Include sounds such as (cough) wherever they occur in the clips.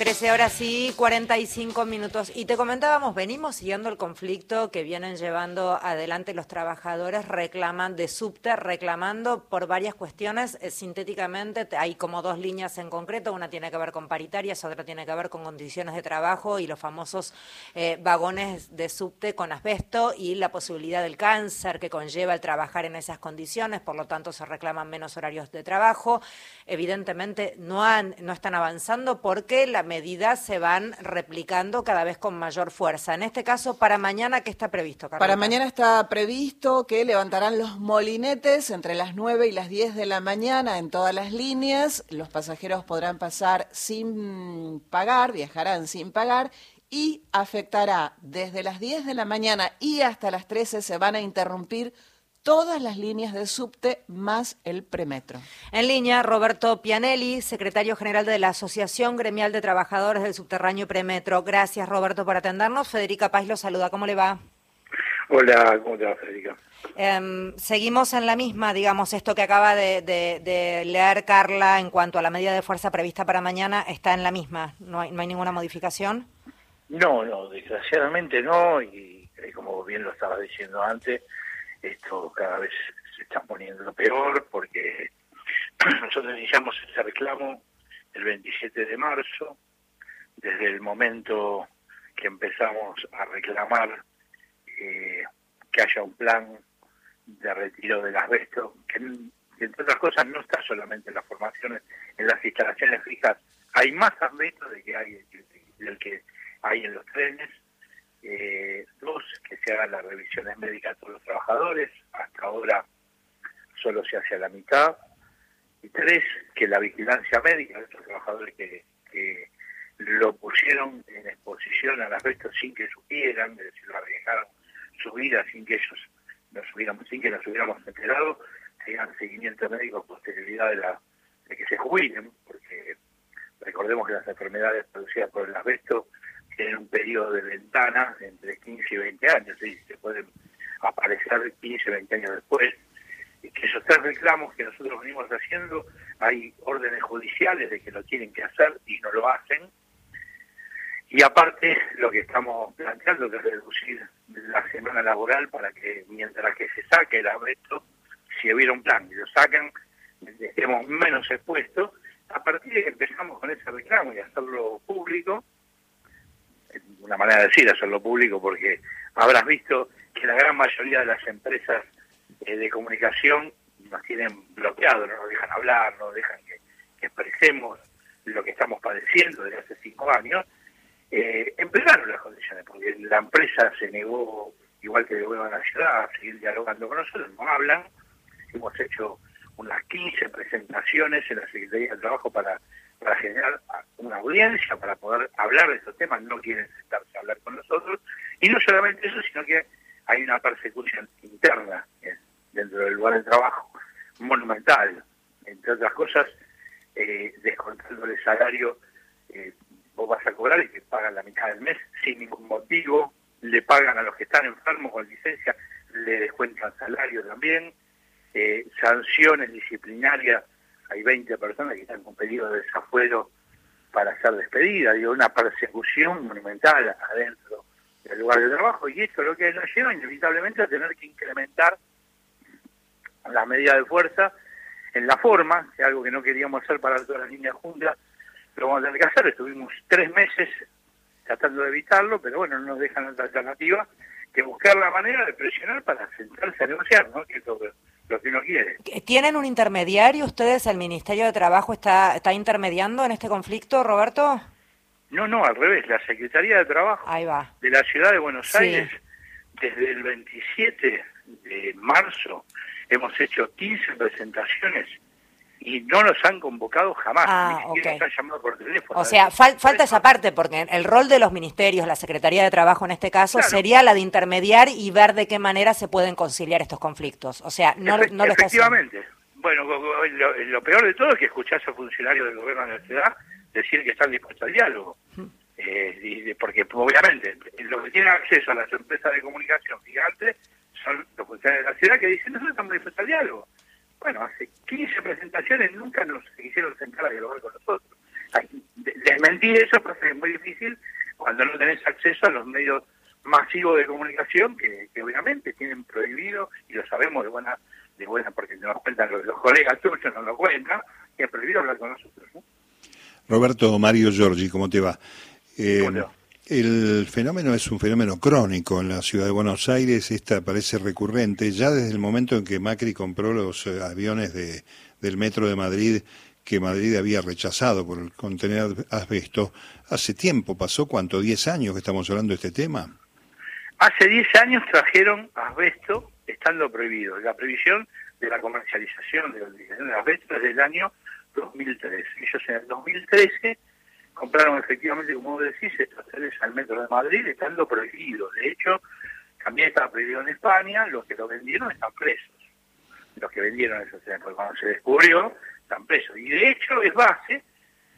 13 horas y 45 minutos. Y te comentábamos, venimos siguiendo el conflicto que vienen llevando adelante los trabajadores reclaman de subte, reclamando por varias cuestiones. Eh, sintéticamente, hay como dos líneas en concreto. Una tiene que ver con paritarias, otra tiene que ver con condiciones de trabajo y los famosos eh, vagones de subte con asbesto y la posibilidad del cáncer que conlleva el trabajar en esas condiciones. Por lo tanto, se reclaman menos horarios de trabajo. Evidentemente, no, han, no están avanzando porque la medidas se van replicando cada vez con mayor fuerza. En este caso, para mañana, ¿qué está previsto, Carlota? Para mañana está previsto que levantarán los molinetes entre las 9 y las 10 de la mañana en todas las líneas. Los pasajeros podrán pasar sin pagar, viajarán sin pagar y afectará desde las 10 de la mañana y hasta las 13 se van a interrumpir todas las líneas de subte más el premetro. En línea, Roberto Pianelli, secretario general de la Asociación Gremial de Trabajadores del Subterráneo Premetro. Gracias, Roberto, por atendernos. Federica Paz lo saluda. ¿Cómo le va? Hola, ¿cómo te va, Federica? Em, seguimos en la misma, digamos, esto que acaba de, leer Carla en cuanto a la medida de fuerza prevista para mañana, está en la misma. ¿No hay, no hay ninguna modificación? No, no, desgraciadamente no, y como bien lo estaba diciendo antes, esto cada vez se está poniendo peor porque (clears throat) nosotros iniciamos ese reclamo el 27 de marzo, desde el momento que empezamos a reclamar eh, que haya un plan de retiro del asbesto, que, entre otras cosas no está solamente en las formaciones, en las instalaciones fijas, hay más asbesto de que hay del que hay en los trenes, eh, dos, que se hagan las revisiones médicas a todos los trabajadores, hasta ahora solo se hace a la mitad, y tres, que la vigilancia médica de estos trabajadores que, lo pusieron en exposición al asbesto sin que supieran, es decir, lo arriesgaron su vida sin que ellos nos hubiéramos, sin que nos hubiéramos enterado, tengan seguimiento médico posterioridad de, la, de que se jubilen, porque recordemos que las enfermedades producidas por el asbesto tienen un periodo de ventana entre 15 y 20 años, y se pueden aparecer 15, 20 años después. Y que esos tres reclamos que nosotros venimos haciendo, hay órdenes judiciales de que lo tienen que hacer y no lo hacen. Y aparte, lo que estamos planteando que es reducir la semana laboral para que mientras que se saque el arresto, si hubiera un plan y lo sacan, estemos menos expuestos, a partir de que empezamos con ese reclamo y hacerlo público, una manera de decir, hacerlo público, porque habrás visto que la gran mayoría de las empresas eh, de comunicación nos tienen bloqueado, no nos dejan hablar, no nos dejan que, expresemos lo que estamos padeciendo desde hace cinco años, eh, empezaron las condiciones, porque la empresa se negó, igual que el gobierno de la ciudad, a seguir dialogando con nosotros, no hablan, hemos hecho unas 15 presentaciones en la Secretaría de Trabajo para para generar una audiencia, para poder hablar de estos temas, no quieren sentarse a hablar con nosotros. Y no solamente eso, sino que hay una persecución interna dentro del lugar de trabajo monumental, entre otras cosas, eh, descontando el salario, eh, vos vas a cobrar y te pagan la mitad del mes sin ningún motivo, le pagan a los que están enfermos con licencia, le descuentan salario también, eh, sanciones disciplinarias hay 20 personas que están con pedido de desafuero para ser despedidas, digo, una persecución monumental adentro del lugar de trabajo, y esto lo que nos lleva inevitablemente a tener que incrementar las medidas de fuerza en la forma, que es algo que no queríamos hacer para todas las líneas juntas, lo vamos a tener que hacer, estuvimos tres meses tratando de evitarlo, pero bueno, no nos dejan otra alternativa que buscar la manera de presionar para sentarse a negociar, ¿no? Que lo que uno quiere. ¿Tienen un intermediario ustedes? ¿El Ministerio de Trabajo está, está intermediando en este conflicto, Roberto? No, no, al revés. La Secretaría de Trabajo de la Ciudad de Buenos Aires, desde el 27 de marzo, hemos hecho 15 presentaciones y no nos han convocado jamás, ah, ni siquiera nos han llamado por teléfono. O sea, falta esa parte, porque el rol de los ministerios, la Secretaría de Trabajo en este caso, sería la de intermediar y ver de qué manera se pueden conciliar estos conflictos. O sea, no, no lo Efectivamente. Bueno, lo, peor de todo es que escuchás a funcionarios del gobierno de la ciudad decir que están dispuestos al diálogo. Eh, porque obviamente los que tienen acceso a las empresas de comunicación gigantes son los funcionarios de la ciudad que dicen nosotros estamos dispuestos al diálogo. Bueno, hace 15 presentaciones nunca nos quisieron sentar a dialogar con nosotros. desmentir eso, es muy difícil cuando no tenés acceso a los medios masivos de comunicación que, obviamente tienen prohibido, y lo sabemos de buena, de buena porque nos cuentan los, colegas tuyos, nos lo cuentan, que es prohibido hablar con nosotros. Roberto Mario Giorgi, ¿cómo te va? Eh, el fenómeno es un fenómeno crónico en la ciudad de Buenos Aires, esta parece recurrente, ya desde el momento en que Macri compró los eh, aviones de, del Metro de Madrid, que Madrid había rechazado por contener asbesto. Hace tiempo, pasó cuánto, 10 años que estamos hablando de este tema. Hace 10 años trajeron asbesto estando prohibido. La previsión de la comercialización de la asbesto es del año 2013. Ellos en el 2013 compraron efectivamente, como vos decís, estos trenes al metro de Madrid, estando prohibidos. De hecho, también estaba prohibido en España, los que lo vendieron están presos. Los que vendieron esos trenes, porque cuando se descubrió, están presos. Y de hecho, es base,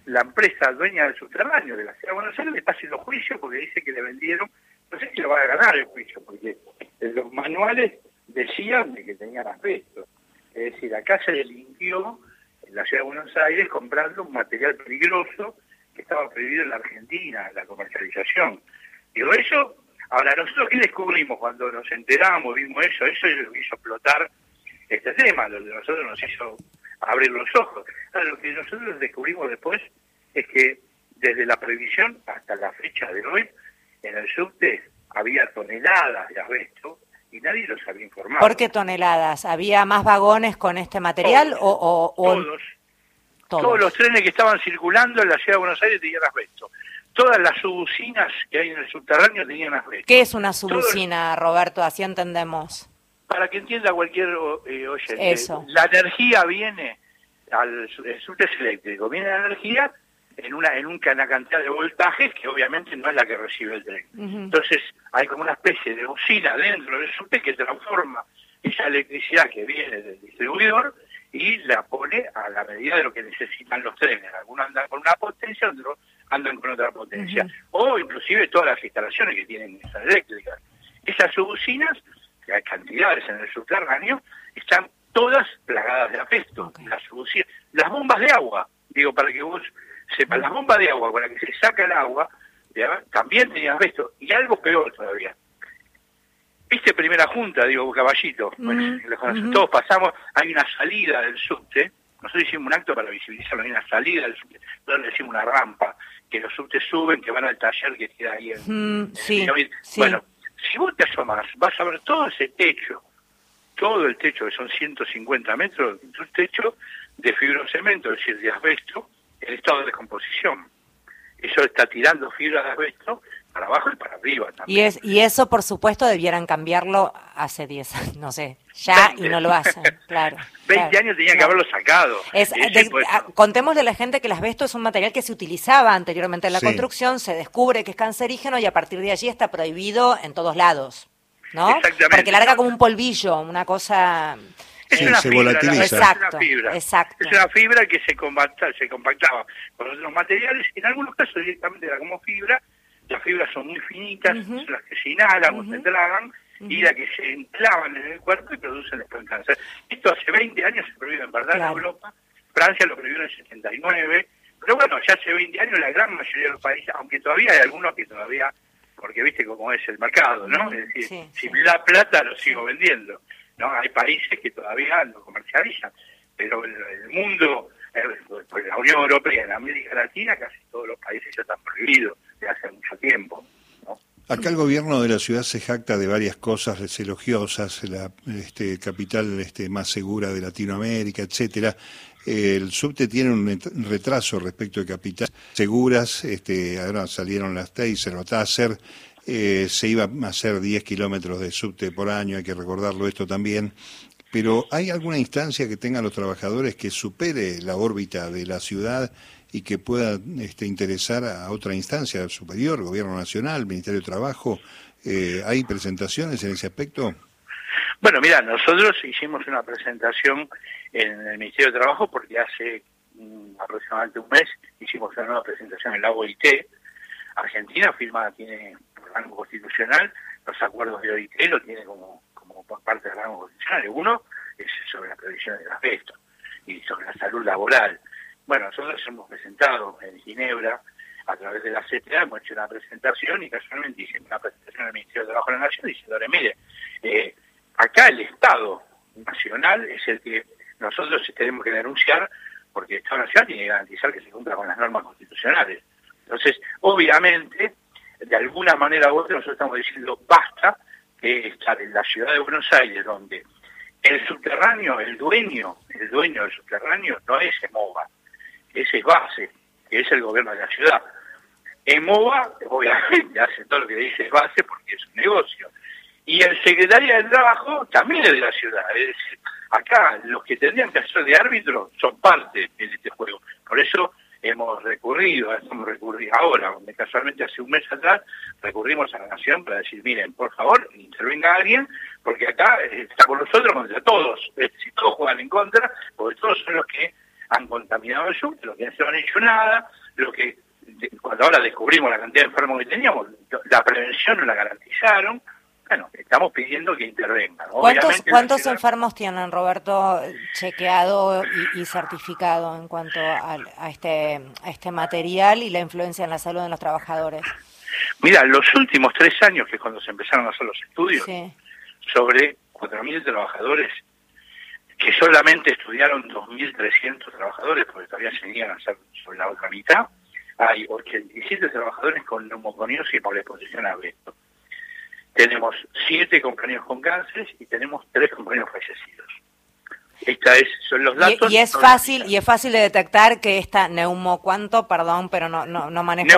la empresa dueña del subterráneo de la ciudad de Buenos Aires le está haciendo juicio porque dice que le vendieron, no sé si lo va a ganar el juicio, porque los manuales decían de que tenían aspecto. Es decir, acá se delinquió en la ciudad de Buenos Aires comprando un material peligroso que estaba prohibido en la Argentina, la comercialización. Digo, eso, ahora, nosotros qué descubrimos cuando nos enteramos, vimos eso, eso hizo explotar este tema, lo de nosotros nos hizo abrir los ojos. Ahora, lo que nosotros descubrimos después es que desde la previsión hasta la fecha de hoy, en el subte había toneladas de asbesto y nadie los había informado. ¿Por qué toneladas? ¿Había más vagones con este material o, o, todos, todos. los trenes que estaban circulando en la ciudad de Buenos Aires tenían asbesto. Todas las subucinas que hay en el subterráneo tenían asbesto. ¿Qué es una subucina, Roberto? Así entendemos. Para que entienda cualquier eh, oyente. La energía viene al el subte eléctrico, viene la energía en una en una cantidad de voltajes que obviamente no es la que recibe el tren. Entonces hay como una especie de bocina dentro del subte que transforma esa electricidad que viene del distribuidor y la pone a la medida de lo que necesitan los trenes. Algunos andan con una potencia, otros andan con otra potencia. O inclusive todas las instalaciones que tienen esas eléctricas. Esas subucinas, que hay cantidades en el subterráneo, están todas plagadas de apesto. Las, las bombas de agua, digo, para que vos sepas, las bombas de agua con las que se saca el agua, también tenían asbesto. Y algo peor todavía, ¿Viste primera junta, digo, caballito? Todos pasamos, hay una salida del subte, nosotros hicimos un acto para visibilizarlo, hay una salida del subte, donde decimos una rampa, que los subtes suben, que van al taller que queda ahí en, sí, Bueno, si vos te asomas, vas a ver todo ese techo, todo el techo, que son 150 metros, un techo de fibrocemento, es decir, de asbesto, en estado de descomposición. Eso está tirando fibra de asbesto para abajo y para arriba también. Y, es, y eso, por supuesto, debieran cambiarlo hace 10 años, (laughs) no sé, ya y no lo hacen, (laughs) claro. 20 años tenían que haberlo sacado. Es, contémosle a la gente que el asbesto es un material que se utilizaba anteriormente en la construcción, se descubre que es cancerígeno y a partir de allí está prohibido en todos lados, ¿no? Porque larga como un polvillo, una cosa... Es una se fibra, volatiliza. Exacto, es una fibra. Exacto. Es una fibra que se, compacta, se compactaba con otros materiales, en algunos casos directamente era como fibra, las fibras son muy finitas, son las que se inhalan o se tragan, y las que se enclavan en el cuerpo y producen después cáncer. Esto hace 20 años se prohíbe en verdad en Europa, Francia lo prohibió en el 79, pero bueno, ya hace 20 años la gran mayoría de los países, aunque todavía hay algunos que todavía, porque viste cómo es el mercado, ¿no? Es decir, si la plata lo sigo vendiendo, ¿no? Hay países que todavía lo comercializan, pero el, el mundo, pues la Unión Europea, en América Latina, casi todos los países ya están prohibidos hace mucho tiempo. Acá el gobierno de la ciudad se jacta de varias cosas elogiosas, la este, capital este, más segura de Latinoamérica, etcétera. el subte tiene un retraso respecto de capitales seguras, este, ahora salieron las Taser o Taser, eh, se iba a hacer 10 kilómetros de subte por año, hay que recordarlo esto también, pero ¿hay alguna instancia que tengan los trabajadores que supere la órbita de la ciudad y que pueda este, interesar a otra instancia superior, Gobierno Nacional, Ministerio de Trabajo. Eh, ¿Hay presentaciones en ese aspecto? Bueno, mira, nosotros hicimos una presentación en el Ministerio de Trabajo porque hace mm, aproximadamente un mes hicimos una nueva presentación en la OIT. Argentina firma, tiene por rango constitucional los acuerdos de OIT, lo tiene como, como parte del rango constitucional. Uno es sobre la previsión del asbesto y sobre la salud laboral. Bueno, nosotros hemos presentado en Ginebra a través de la CTA hemos hecho una presentación y casualmente hicimos una presentación al Ministerio de Trabajo de la Nación diciéndole, mire, eh, acá el Estado Nacional es el que nosotros tenemos que denunciar porque el Estado Nacional tiene que garantizar que se cumpla con las normas constitucionales. Entonces, obviamente, de alguna manera u otra nosotros estamos diciendo basta que estar en la ciudad de Buenos Aires donde el subterráneo, el dueño, el dueño del subterráneo no es EMOVA, ese es base, que es el gobierno de la ciudad. EMOVA, obviamente, (laughs) hace todo lo que dice base porque es un negocio. Y el secretario del Trabajo también es de la ciudad. Es decir, acá los que tendrían que hacer de árbitro son parte de este juego. Por eso hemos recurrido, estamos recurriendo ahora, casualmente hace un mes atrás, recurrimos a la Nación para decir, miren, por favor, intervenga alguien, porque acá está con nosotros contra todos. Si todos juegan en contra, porque todos son los que han contaminado el sur, los que no se han hecho nada, los que cuando ahora descubrimos la cantidad de enfermos que teníamos, la prevención no la garantizaron, bueno, estamos pidiendo que intervengan. ¿Cuántos, ¿cuántos enfermos tienen, Roberto, chequeado y, certificado en cuanto a, este, a este material y la influencia en la salud de los trabajadores? Mira, los últimos tres años, que es cuando se empezaron a hacer los estudios, sobre 4.000 trabajadores, que solamente estudiaron 2.300 trabajadores, porque todavía seguían a hacer sobre la otra mitad, hay 87 trabajadores con neumoconiosis por exposición a esto tenemos siete compañeros con cáncer y tenemos tres compañeros fallecidos. Esta es, son los datos. Y, es fácil y es fácil de detectar que esta neumo cuánto, perdón, pero no no, no manejo.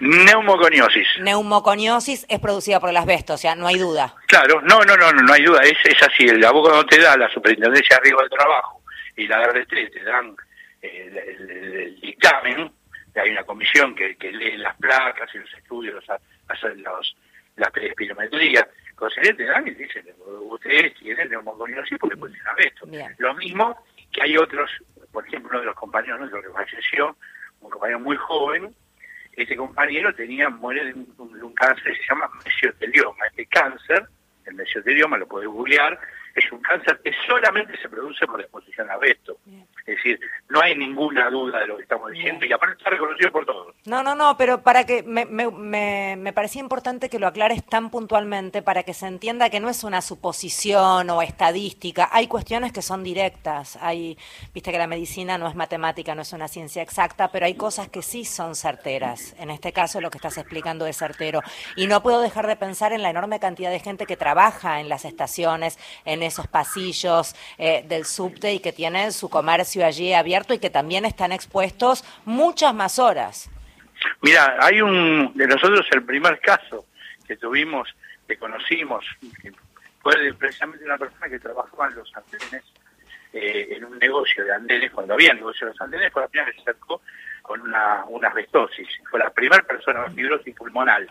neumoconiosis. Neumoconiosis es producida por el asbesto, o sea, no hay duda. Claro, no, no, no, no, hay duda. Es, es así. El abogado te da la superintendencia de riesgo del trabajo y la RT te dan eh, el, dictamen. Hay una comisión que, lee las placas y los estudios, los, los la espirometría, te dan y dicen, ustedes tienen neumoconiosis porque pueden tener esto. Lo mismo que hay otros, por ejemplo, uno de los compañeros nuestros que falleció, un compañero muy joven, ese compañero tenía, muere de un, cáncer que se llama mesotelioma. Este cáncer, el mesotelioma, lo puede googlear, es un cáncer que solamente se produce por exposición a asbesto. Es decir, no hay ninguna duda de lo que estamos diciendo y aparte está reconocido por todos. No, no, no, pero para que me, me, me, parecía importante que lo aclares tan puntualmente para que se entienda que no es una suposición o estadística, hay cuestiones que son directas, hay, viste que la medicina no es matemática, no es una ciencia exacta, pero hay cosas que sí son certeras. En este caso lo que estás explicando es certero. Y no puedo dejar de pensar en la enorme cantidad de gente que trabaja en las estaciones, en esos pasillos eh, del subte y que tienen su comercio allí abierto y que también están expuestos muchas más horas. Mira, hay un, de nosotros el primer caso que tuvimos, que conocimos, fue precisamente una persona que trabajaba en los andenes, eh, en un negocio de andenes, cuando había negocio de los andenes, fue la primera que se acercó con una, una asbestosis. Fue la primera persona con fibrosis pulmonar,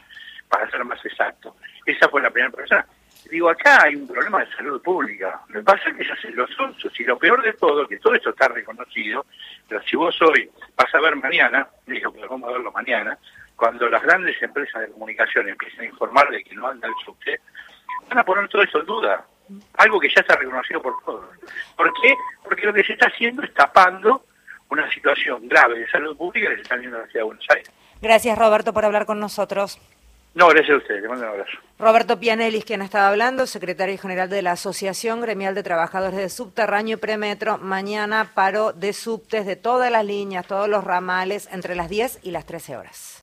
para ser más exacto. Esa fue la primera persona. Digo, acá hay un problema de salud pública. Lo que pasa es que ya se los sonsos. Y lo peor de todo, que todo esto está reconocido, pero si vos hoy vas a ver mañana, digo que vamos a verlo mañana, cuando las grandes empresas de comunicación empiecen a informar de que no anda el subte, van a poner todo eso en duda. Algo que ya está reconocido por todos. ¿Por qué? Porque lo que se está haciendo es tapando una situación grave de salud pública que se está viendo en la ciudad de Buenos Aires. Gracias, Roberto, por hablar con nosotros. No, gracias a usted, le mando un abrazo. Roberto Pianellis, quien estaba hablando, secretario general de la Asociación Gremial de Trabajadores de Subterráneo y Premetro, mañana paro de subtes de todas las líneas, todos los ramales, entre las 10 y las 13 horas.